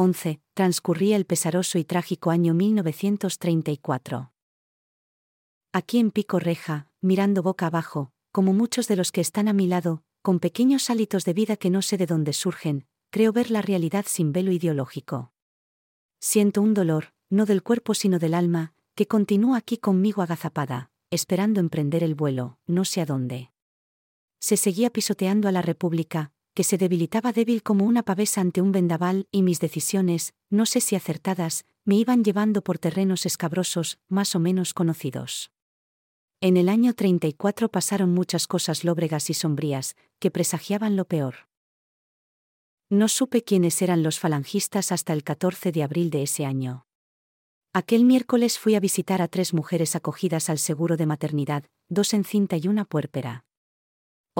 11, transcurría el pesaroso y trágico año 1934. Aquí en Pico Reja, mirando boca abajo, como muchos de los que están a mi lado, con pequeños hálitos de vida que no sé de dónde surgen, creo ver la realidad sin velo ideológico. Siento un dolor, no del cuerpo sino del alma, que continúa aquí conmigo agazapada, esperando emprender el vuelo, no sé a dónde. Se seguía pisoteando a la República, que se debilitaba débil como una pavesa ante un vendaval, y mis decisiones, no sé si acertadas, me iban llevando por terrenos escabrosos, más o menos conocidos. En el año 34 pasaron muchas cosas lóbregas y sombrías, que presagiaban lo peor. No supe quiénes eran los falangistas hasta el 14 de abril de ese año. Aquel miércoles fui a visitar a tres mujeres acogidas al seguro de maternidad, dos en cinta y una puérpera.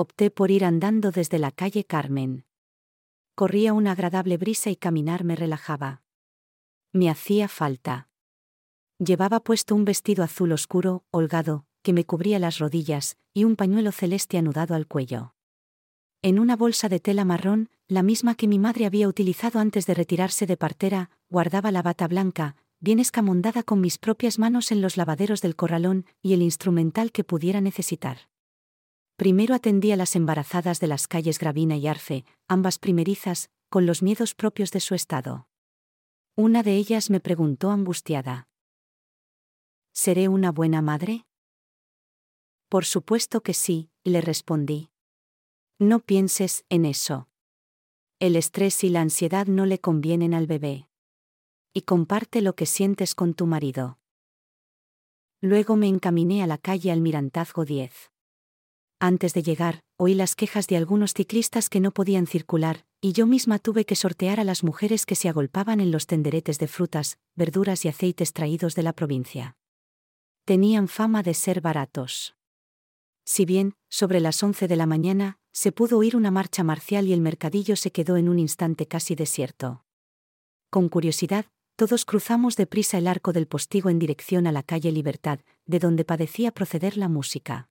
Opté por ir andando desde la calle Carmen. Corría una agradable brisa y caminar me relajaba. Me hacía falta. Llevaba puesto un vestido azul oscuro, holgado, que me cubría las rodillas, y un pañuelo celeste anudado al cuello. En una bolsa de tela marrón, la misma que mi madre había utilizado antes de retirarse de partera, guardaba la bata blanca, bien escamondada con mis propias manos en los lavaderos del corralón y el instrumental que pudiera necesitar. Primero atendí a las embarazadas de las calles Gravina y Arce, ambas primerizas, con los miedos propios de su estado. Una de ellas me preguntó angustiada. ¿Seré una buena madre? Por supuesto que sí, le respondí. No pienses en eso. El estrés y la ansiedad no le convienen al bebé. Y comparte lo que sientes con tu marido. Luego me encaminé a la calle Almirantazgo 10. Antes de llegar, oí las quejas de algunos ciclistas que no podían circular, y yo misma tuve que sortear a las mujeres que se agolpaban en los tenderetes de frutas, verduras y aceites traídos de la provincia. Tenían fama de ser baratos. Si bien, sobre las once de la mañana, se pudo oír una marcha marcial y el mercadillo se quedó en un instante casi desierto. Con curiosidad, todos cruzamos deprisa el arco del postigo en dirección a la calle Libertad, de donde padecía proceder la música.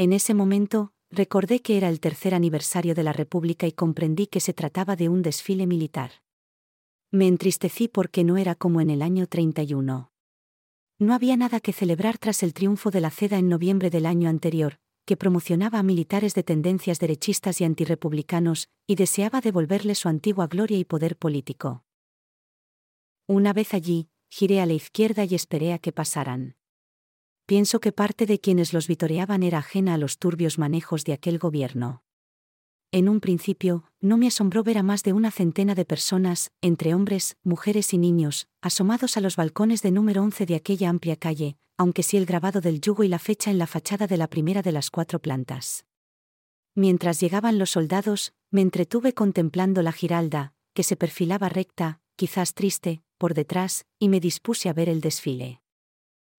En ese momento, recordé que era el tercer aniversario de la República y comprendí que se trataba de un desfile militar. Me entristecí porque no era como en el año 31. No había nada que celebrar tras el triunfo de la CEDA en noviembre del año anterior, que promocionaba a militares de tendencias derechistas y antirrepublicanos, y deseaba devolverle su antigua gloria y poder político. Una vez allí, giré a la izquierda y esperé a que pasaran. Pienso que parte de quienes los vitoreaban era ajena a los turbios manejos de aquel gobierno. En un principio, no me asombró ver a más de una centena de personas, entre hombres, mujeres y niños, asomados a los balcones de número 11 de aquella amplia calle, aunque sí el grabado del yugo y la fecha en la fachada de la primera de las cuatro plantas. Mientras llegaban los soldados, me entretuve contemplando la giralda, que se perfilaba recta, quizás triste, por detrás, y me dispuse a ver el desfile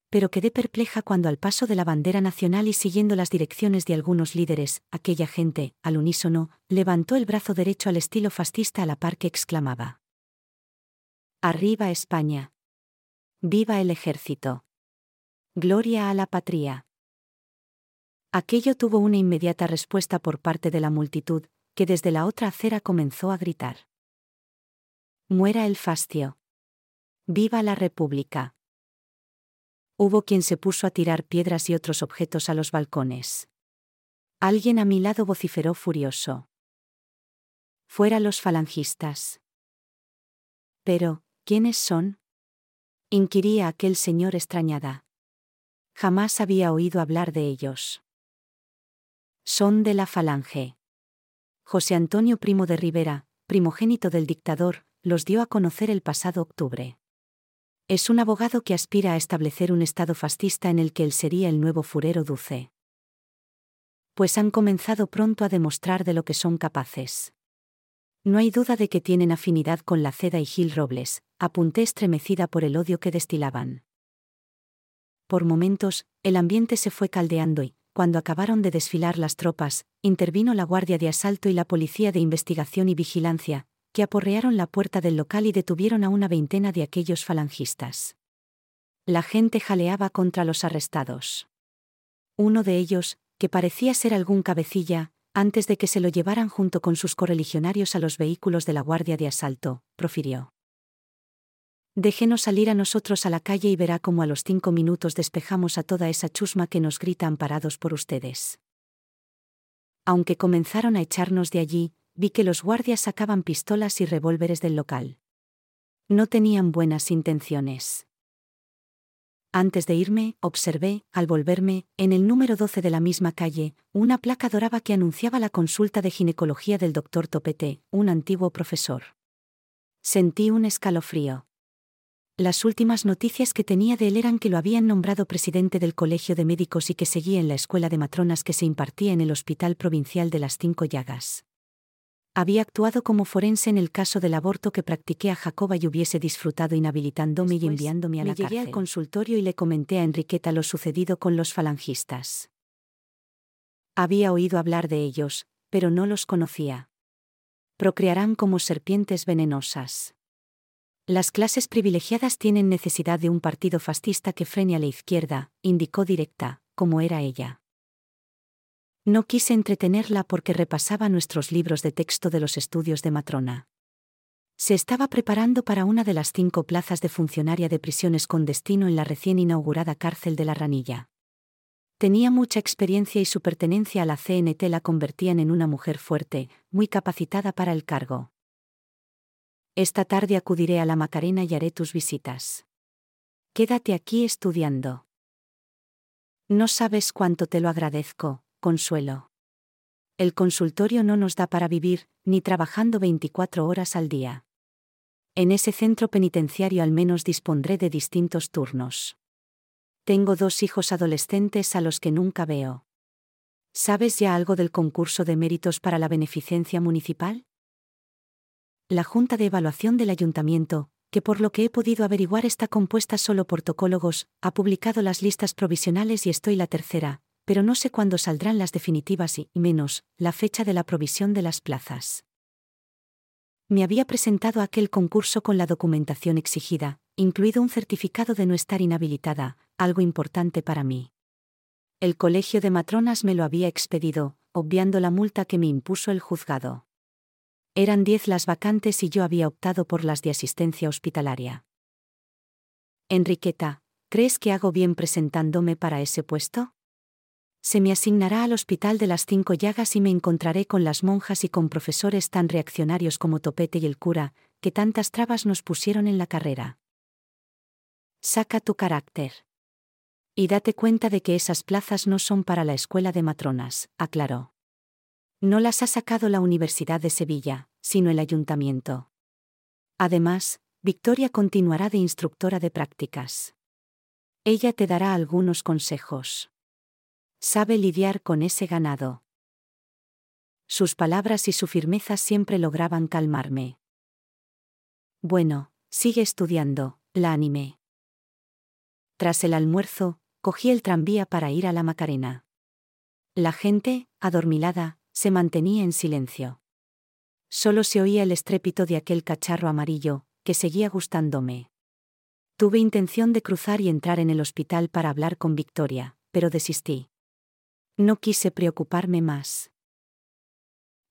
pero quedé perpleja cuando al paso de la bandera nacional y siguiendo las direcciones de algunos líderes, aquella gente, al unísono, levantó el brazo derecho al estilo fascista a la par que exclamaba. Arriba España. Viva el ejército. Gloria a la patria. Aquello tuvo una inmediata respuesta por parte de la multitud, que desde la otra acera comenzó a gritar. Muera el fastio. Viva la República. Hubo quien se puso a tirar piedras y otros objetos a los balcones. Alguien a mi lado vociferó furioso. Fuera los falangistas. Pero, ¿quiénes son? inquiría aquel señor extrañada. Jamás había oído hablar de ellos. Son de la falange. José Antonio Primo de Rivera, primogénito del dictador, los dio a conocer el pasado octubre. Es un abogado que aspira a establecer un Estado fascista en el que él sería el nuevo furero duce. Pues han comenzado pronto a demostrar de lo que son capaces. No hay duda de que tienen afinidad con la Ceda y Gil Robles, apunté estremecida por el odio que destilaban. Por momentos, el ambiente se fue caldeando y, cuando acabaron de desfilar las tropas, intervino la Guardia de Asalto y la Policía de Investigación y Vigilancia, que aporrearon la puerta del local y detuvieron a una veintena de aquellos falangistas. La gente jaleaba contra los arrestados. Uno de ellos, que parecía ser algún cabecilla, antes de que se lo llevaran junto con sus correligionarios a los vehículos de la Guardia de Asalto, profirió. Déjenos salir a nosotros a la calle y verá cómo a los cinco minutos despejamos a toda esa chusma que nos grita amparados por ustedes. Aunque comenzaron a echarnos de allí, vi que los guardias sacaban pistolas y revólveres del local. No tenían buenas intenciones. Antes de irme, observé, al volverme, en el número 12 de la misma calle, una placa dorada que anunciaba la consulta de ginecología del doctor Topete, un antiguo profesor. Sentí un escalofrío. Las últimas noticias que tenía de él eran que lo habían nombrado presidente del Colegio de Médicos y que seguía en la escuela de matronas que se impartía en el Hospital Provincial de las Cinco Llagas. Había actuado como forense en el caso del aborto que practiqué a Jacoba y hubiese disfrutado inhabilitándome y enviándome a la me llegué al consultorio y le comenté a Enriqueta lo sucedido con los falangistas. Había oído hablar de ellos, pero no los conocía. Procrearán como serpientes venenosas. Las clases privilegiadas tienen necesidad de un partido fascista que frene a la izquierda, indicó directa, como era ella. No quise entretenerla porque repasaba nuestros libros de texto de los estudios de matrona. Se estaba preparando para una de las cinco plazas de funcionaria de prisiones con destino en la recién inaugurada cárcel de la Ranilla. Tenía mucha experiencia y su pertenencia a la CNT la convertían en una mujer fuerte, muy capacitada para el cargo. Esta tarde acudiré a la Macarena y haré tus visitas. Quédate aquí estudiando. No sabes cuánto te lo agradezco, Consuelo. El consultorio no nos da para vivir, ni trabajando 24 horas al día. En ese centro penitenciario al menos dispondré de distintos turnos. Tengo dos hijos adolescentes a los que nunca veo. ¿Sabes ya algo del concurso de méritos para la beneficencia municipal? la Junta de Evaluación del Ayuntamiento, que por lo que he podido averiguar está compuesta solo por tocólogos, ha publicado las listas provisionales y estoy la tercera, pero no sé cuándo saldrán las definitivas y, menos, la fecha de la provisión de las plazas. Me había presentado aquel concurso con la documentación exigida, incluido un certificado de no estar inhabilitada, algo importante para mí. El colegio de matronas me lo había expedido, obviando la multa que me impuso el juzgado. Eran diez las vacantes y yo había optado por las de asistencia hospitalaria. Enriqueta, ¿crees que hago bien presentándome para ese puesto? Se me asignará al Hospital de las Cinco Llagas y me encontraré con las monjas y con profesores tan reaccionarios como Topete y el cura, que tantas trabas nos pusieron en la carrera. Saca tu carácter. Y date cuenta de que esas plazas no son para la escuela de matronas, aclaró. No las ha sacado la Universidad de Sevilla, sino el ayuntamiento. Además, Victoria continuará de instructora de prácticas. Ella te dará algunos consejos. Sabe lidiar con ese ganado. Sus palabras y su firmeza siempre lograban calmarme. Bueno, sigue estudiando, la animé. Tras el almuerzo, cogí el tranvía para ir a la Macarena. La gente, adormilada, se mantenía en silencio. Solo se oía el estrépito de aquel cacharro amarillo, que seguía gustándome. Tuve intención de cruzar y entrar en el hospital para hablar con Victoria, pero desistí. No quise preocuparme más.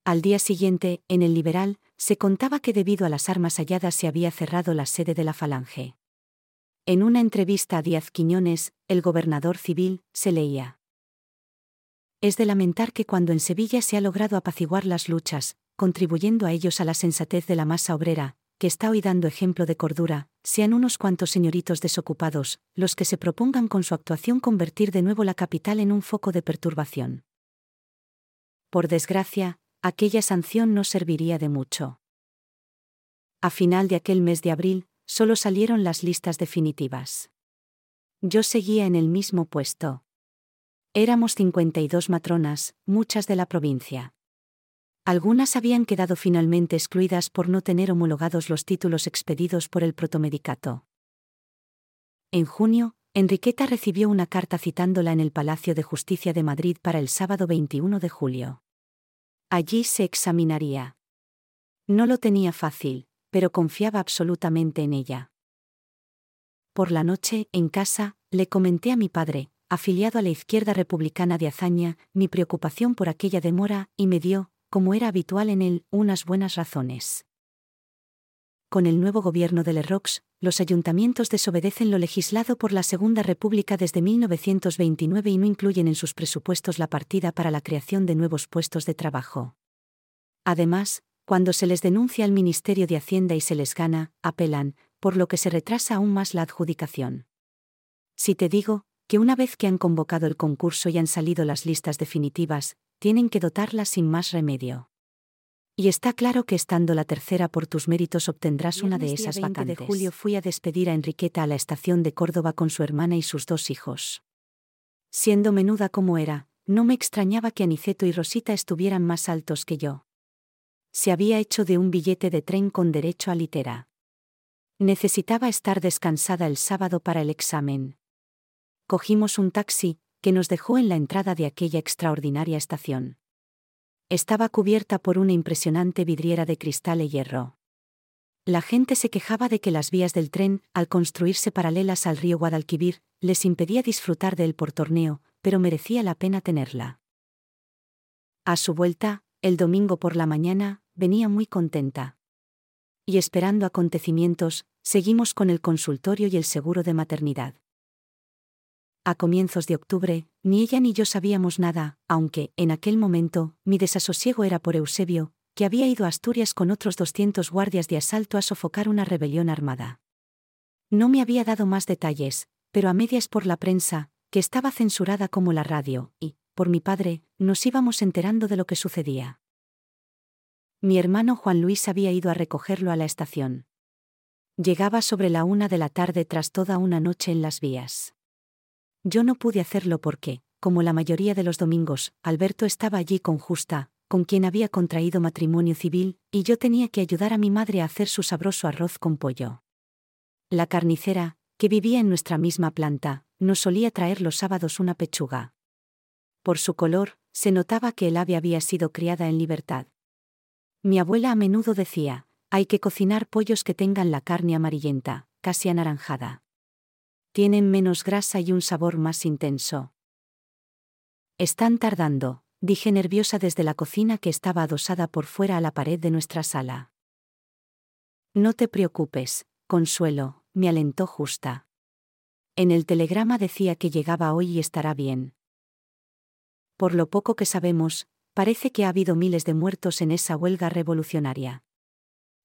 Al día siguiente, en el Liberal, se contaba que debido a las armas halladas se había cerrado la sede de la Falange. En una entrevista a Díaz Quiñones, el gobernador civil, se leía. Es de lamentar que cuando en Sevilla se ha logrado apaciguar las luchas, contribuyendo a ellos a la sensatez de la masa obrera, que está hoy dando ejemplo de cordura, sean unos cuantos señoritos desocupados, los que se propongan con su actuación convertir de nuevo la capital en un foco de perturbación. Por desgracia, aquella sanción no serviría de mucho. A final de aquel mes de abril, solo salieron las listas definitivas. Yo seguía en el mismo puesto. Éramos 52 matronas, muchas de la provincia. Algunas habían quedado finalmente excluidas por no tener homologados los títulos expedidos por el protomedicato. En junio, Enriqueta recibió una carta citándola en el Palacio de Justicia de Madrid para el sábado 21 de julio. Allí se examinaría. No lo tenía fácil, pero confiaba absolutamente en ella. Por la noche, en casa, le comenté a mi padre, afiliado a la izquierda republicana de Azaña, mi preocupación por aquella demora, y me dio, como era habitual en él, unas buenas razones. Con el nuevo gobierno de Lerrox, los ayuntamientos desobedecen lo legislado por la Segunda República desde 1929 y no incluyen en sus presupuestos la partida para la creación de nuevos puestos de trabajo. Además, cuando se les denuncia al Ministerio de Hacienda y se les gana, apelan, por lo que se retrasa aún más la adjudicación. Si te digo, que una vez que han convocado el concurso y han salido las listas definitivas, tienen que dotarlas sin más remedio. Y está claro que estando la tercera por tus méritos obtendrás una de esas vacantes. de julio fui a despedir a Enriqueta a la estación de Córdoba con su hermana y sus dos hijos. Siendo menuda como era, no me extrañaba que Aniceto y Rosita estuvieran más altos que yo se había hecho de un billete de tren con derecho a litera. Necesitaba estar descansada el sábado para el examen. Cogimos un taxi, que nos dejó en la entrada de aquella extraordinaria estación. Estaba cubierta por una impresionante vidriera de cristal y hierro. La gente se quejaba de que las vías del tren, al construirse paralelas al río Guadalquivir, les impedía disfrutar de él por torneo, pero merecía la pena tenerla. A su vuelta, el domingo por la mañana, venía muy contenta. Y esperando acontecimientos, seguimos con el consultorio y el seguro de maternidad. A comienzos de octubre, ni ella ni yo sabíamos nada, aunque, en aquel momento, mi desasosiego era por Eusebio, que había ido a Asturias con otros 200 guardias de asalto a sofocar una rebelión armada. No me había dado más detalles, pero a medias por la prensa, que estaba censurada como la radio, y, por mi padre, nos íbamos enterando de lo que sucedía. Mi hermano Juan Luis había ido a recogerlo a la estación. Llegaba sobre la una de la tarde tras toda una noche en las vías. Yo no pude hacerlo porque, como la mayoría de los domingos, Alberto estaba allí con Justa, con quien había contraído matrimonio civil, y yo tenía que ayudar a mi madre a hacer su sabroso arroz con pollo. La carnicera, que vivía en nuestra misma planta, nos solía traer los sábados una pechuga. Por su color, se notaba que el ave había sido criada en libertad. Mi abuela a menudo decía, hay que cocinar pollos que tengan la carne amarillenta, casi anaranjada. Tienen menos grasa y un sabor más intenso. Están tardando, dije nerviosa desde la cocina que estaba adosada por fuera a la pared de nuestra sala. No te preocupes, Consuelo, me alentó justa. En el telegrama decía que llegaba hoy y estará bien. Por lo poco que sabemos, parece que ha habido miles de muertos en esa huelga revolucionaria.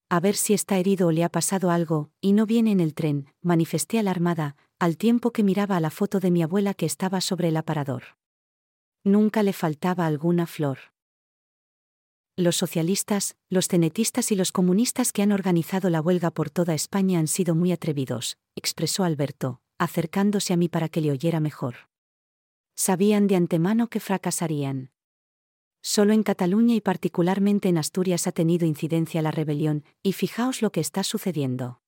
A ver si está herido o le ha pasado algo, y no viene en el tren, manifesté alarmada, al tiempo que miraba a la foto de mi abuela que estaba sobre el aparador. Nunca le faltaba alguna flor. Los socialistas, los cenetistas y los comunistas que han organizado la huelga por toda España han sido muy atrevidos, expresó Alberto, acercándose a mí para que le oyera mejor. Sabían de antemano que fracasarían. Solo en Cataluña y particularmente en Asturias ha tenido incidencia la rebelión, y fijaos lo que está sucediendo.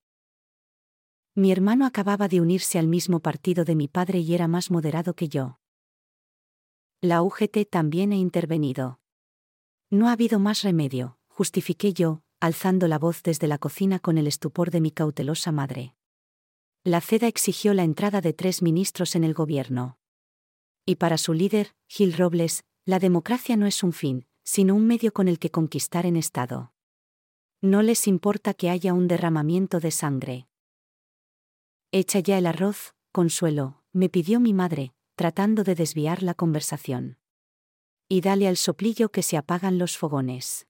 Mi hermano acababa de unirse al mismo partido de mi padre y era más moderado que yo. La UGT también ha intervenido. No ha habido más remedio, justifiqué yo, alzando la voz desde la cocina con el estupor de mi cautelosa madre. La CEDA exigió la entrada de tres ministros en el gobierno. Y para su líder, Gil Robles, la democracia no es un fin, sino un medio con el que conquistar en Estado. No les importa que haya un derramamiento de sangre. Echa ya el arroz, Consuelo, me pidió mi madre, tratando de desviar la conversación. Y dale al soplillo que se apagan los fogones.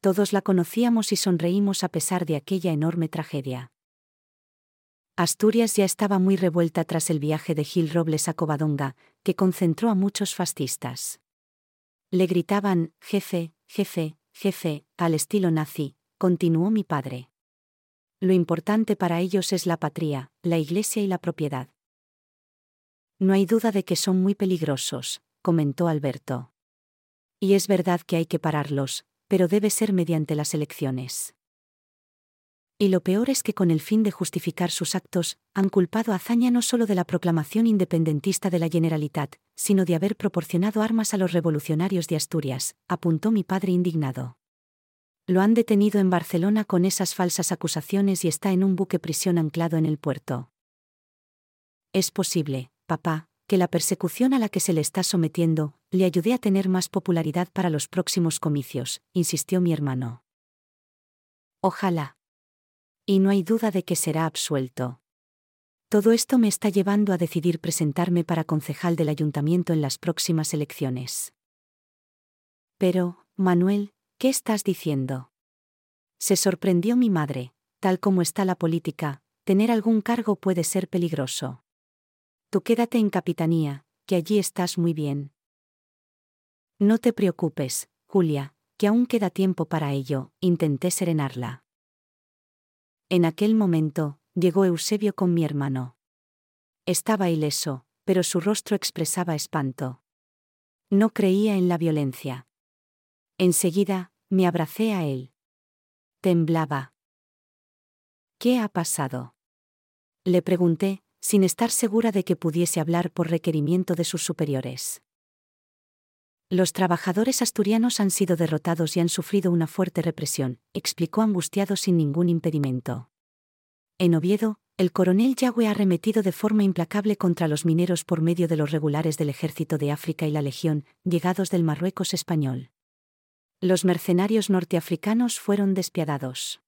Todos la conocíamos y sonreímos a pesar de aquella enorme tragedia. Asturias ya estaba muy revuelta tras el viaje de Gil Robles a Covadonga, que concentró a muchos fascistas. Le gritaban, jefe, jefe, jefe, al estilo nazi, continuó mi padre. Lo importante para ellos es la patria, la iglesia y la propiedad. No hay duda de que son muy peligrosos, comentó Alberto. Y es verdad que hay que pararlos, pero debe ser mediante las elecciones. Y lo peor es que con el fin de justificar sus actos, han culpado a Zaña no solo de la proclamación independentista de la Generalitat, sino de haber proporcionado armas a los revolucionarios de Asturias, apuntó mi padre indignado. Lo han detenido en Barcelona con esas falsas acusaciones y está en un buque prisión anclado en el puerto. Es posible, papá, que la persecución a la que se le está sometiendo, le ayude a tener más popularidad para los próximos comicios, insistió mi hermano. Ojalá. Y no hay duda de que será absuelto. Todo esto me está llevando a decidir presentarme para concejal del ayuntamiento en las próximas elecciones. Pero, Manuel, ¿qué estás diciendo? Se sorprendió mi madre, tal como está la política, tener algún cargo puede ser peligroso. Tú quédate en capitanía, que allí estás muy bien. No te preocupes, Julia, que aún queda tiempo para ello, intenté serenarla. En aquel momento, llegó Eusebio con mi hermano. Estaba ileso, pero su rostro expresaba espanto. No creía en la violencia. Enseguida, me abracé a él. Temblaba. ¿Qué ha pasado? Le pregunté, sin estar segura de que pudiese hablar por requerimiento de sus superiores. Los trabajadores asturianos han sido derrotados y han sufrido una fuerte represión, explicó angustiado sin ningún impedimento. En Oviedo, el coronel Yagüe ha arremetido de forma implacable contra los mineros por medio de los regulares del Ejército de África y la Legión, llegados del Marruecos español. Los mercenarios norteafricanos fueron despiadados.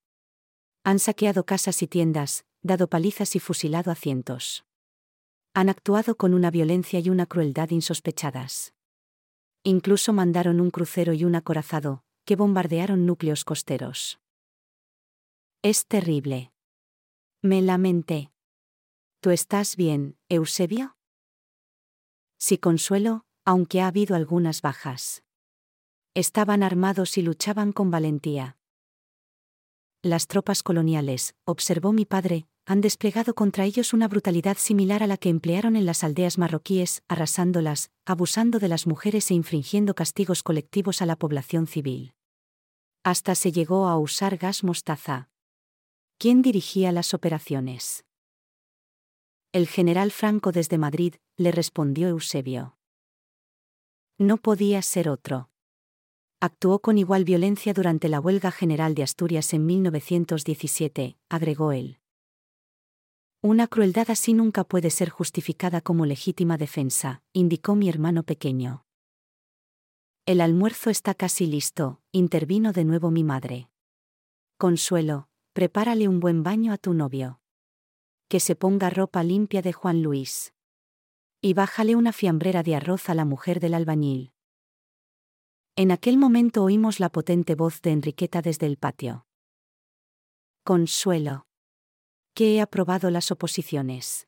Han saqueado casas y tiendas, dado palizas y fusilado a cientos. Han actuado con una violencia y una crueldad insospechadas. Incluso mandaron un crucero y un acorazado, que bombardearon núcleos costeros. Es terrible. Me lamenté. ¿Tú estás bien, Eusebio? Sí, Consuelo, aunque ha habido algunas bajas. Estaban armados y luchaban con valentía. Las tropas coloniales, observó mi padre, han desplegado contra ellos una brutalidad similar a la que emplearon en las aldeas marroquíes, arrasándolas, abusando de las mujeres e infringiendo castigos colectivos a la población civil. Hasta se llegó a usar gas mostaza. ¿Quién dirigía las operaciones? El general Franco desde Madrid, le respondió Eusebio. No podía ser otro actuó con igual violencia durante la huelga general de Asturias en 1917, agregó él. Una crueldad así nunca puede ser justificada como legítima defensa, indicó mi hermano pequeño. El almuerzo está casi listo, intervino de nuevo mi madre. Consuelo, prepárale un buen baño a tu novio. Que se ponga ropa limpia de Juan Luis. Y bájale una fiambrera de arroz a la mujer del albañil. En aquel momento oímos la potente voz de Enriqueta desde el patio. Consuelo. Que he aprobado las oposiciones.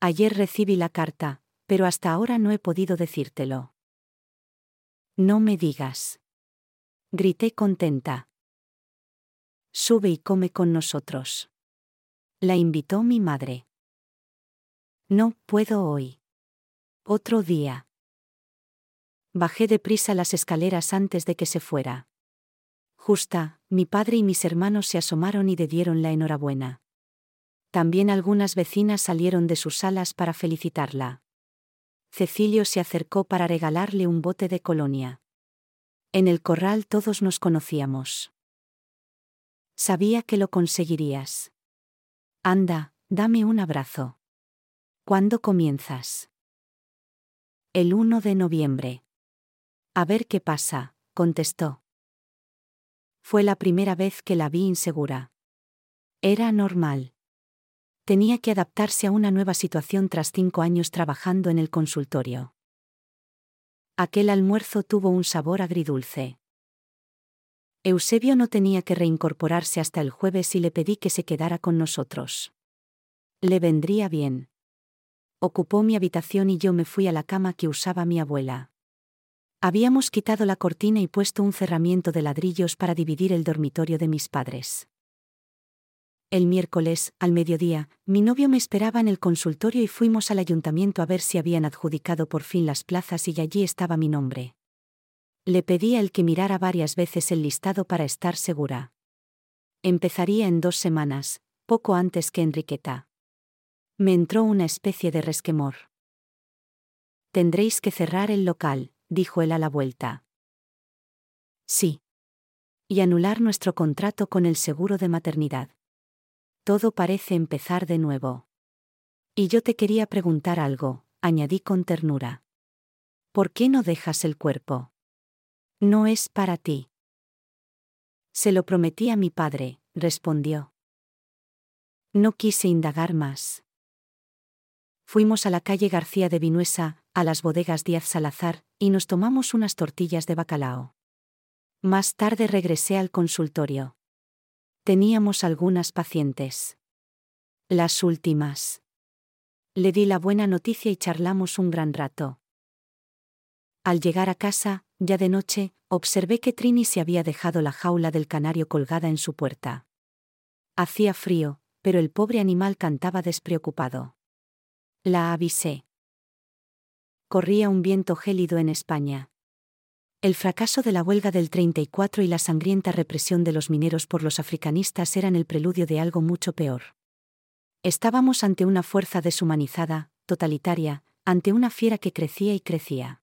Ayer recibí la carta, pero hasta ahora no he podido decírtelo. No me digas. Grité contenta. Sube y come con nosotros. La invitó mi madre. No puedo hoy. Otro día. Bajé deprisa las escaleras antes de que se fuera. Justa, mi padre y mis hermanos se asomaron y le dieron la enhorabuena. También algunas vecinas salieron de sus salas para felicitarla. Cecilio se acercó para regalarle un bote de colonia. En el corral todos nos conocíamos. Sabía que lo conseguirías. Anda, dame un abrazo. ¿Cuándo comienzas? El 1 de noviembre. A ver qué pasa, contestó. Fue la primera vez que la vi insegura. Era normal. Tenía que adaptarse a una nueva situación tras cinco años trabajando en el consultorio. Aquel almuerzo tuvo un sabor agridulce. Eusebio no tenía que reincorporarse hasta el jueves y le pedí que se quedara con nosotros. Le vendría bien. Ocupó mi habitación y yo me fui a la cama que usaba mi abuela. Habíamos quitado la cortina y puesto un cerramiento de ladrillos para dividir el dormitorio de mis padres. El miércoles, al mediodía, mi novio me esperaba en el consultorio y fuimos al ayuntamiento a ver si habían adjudicado por fin las plazas y allí estaba mi nombre. Le pedí a él que mirara varias veces el listado para estar segura. Empezaría en dos semanas, poco antes que Enriqueta. Me entró una especie de resquemor. Tendréis que cerrar el local, dijo él a la vuelta. Sí. Y anular nuestro contrato con el seguro de maternidad. Todo parece empezar de nuevo. Y yo te quería preguntar algo, añadí con ternura. ¿Por qué no dejas el cuerpo? No es para ti. Se lo prometí a mi padre, respondió. No quise indagar más. Fuimos a la calle García de Vinuesa, a las bodegas Díaz Salazar, y nos tomamos unas tortillas de bacalao. Más tarde regresé al consultorio. Teníamos algunas pacientes. Las últimas. Le di la buena noticia y charlamos un gran rato. Al llegar a casa, ya de noche, observé que Trini se había dejado la jaula del canario colgada en su puerta. Hacía frío, pero el pobre animal cantaba despreocupado. La avisé. Corría un viento gélido en España. El fracaso de la huelga del 34 y la sangrienta represión de los mineros por los africanistas eran el preludio de algo mucho peor. Estábamos ante una fuerza deshumanizada, totalitaria, ante una fiera que crecía y crecía.